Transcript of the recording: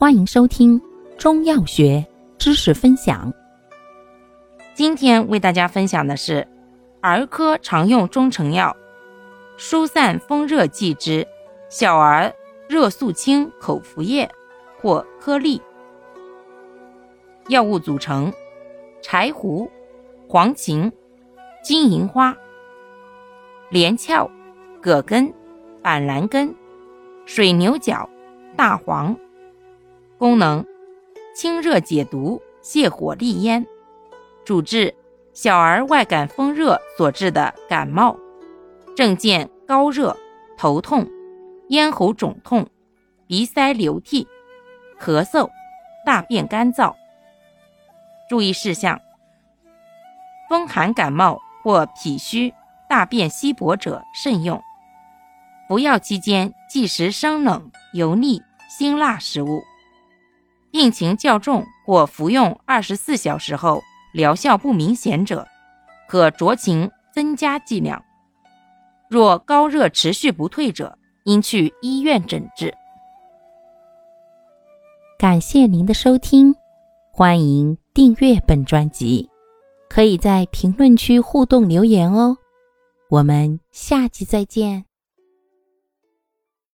欢迎收听中药学知识分享。今天为大家分享的是儿科常用中成药疏散风热剂之小儿热肃清口服液或颗粒。药物组成：柴胡、黄芩、金银花、连翘、葛根、板蓝根、水牛角、大黄。功能：清热解毒、泻火利咽，主治小儿外感风热所致的感冒，症见高热、头痛、咽喉肿痛、鼻塞流涕、咳嗽、大便干燥。注意事项：风寒感冒或脾虚、大便稀薄者慎用。服药期间忌食生冷、油腻、辛辣食物。病情较重或服用二十四小时后疗效不明显者，可酌情增加剂量。若高热持续不退者，应去医院诊治。感谢您的收听，欢迎订阅本专辑，可以在评论区互动留言哦。我们下期再见。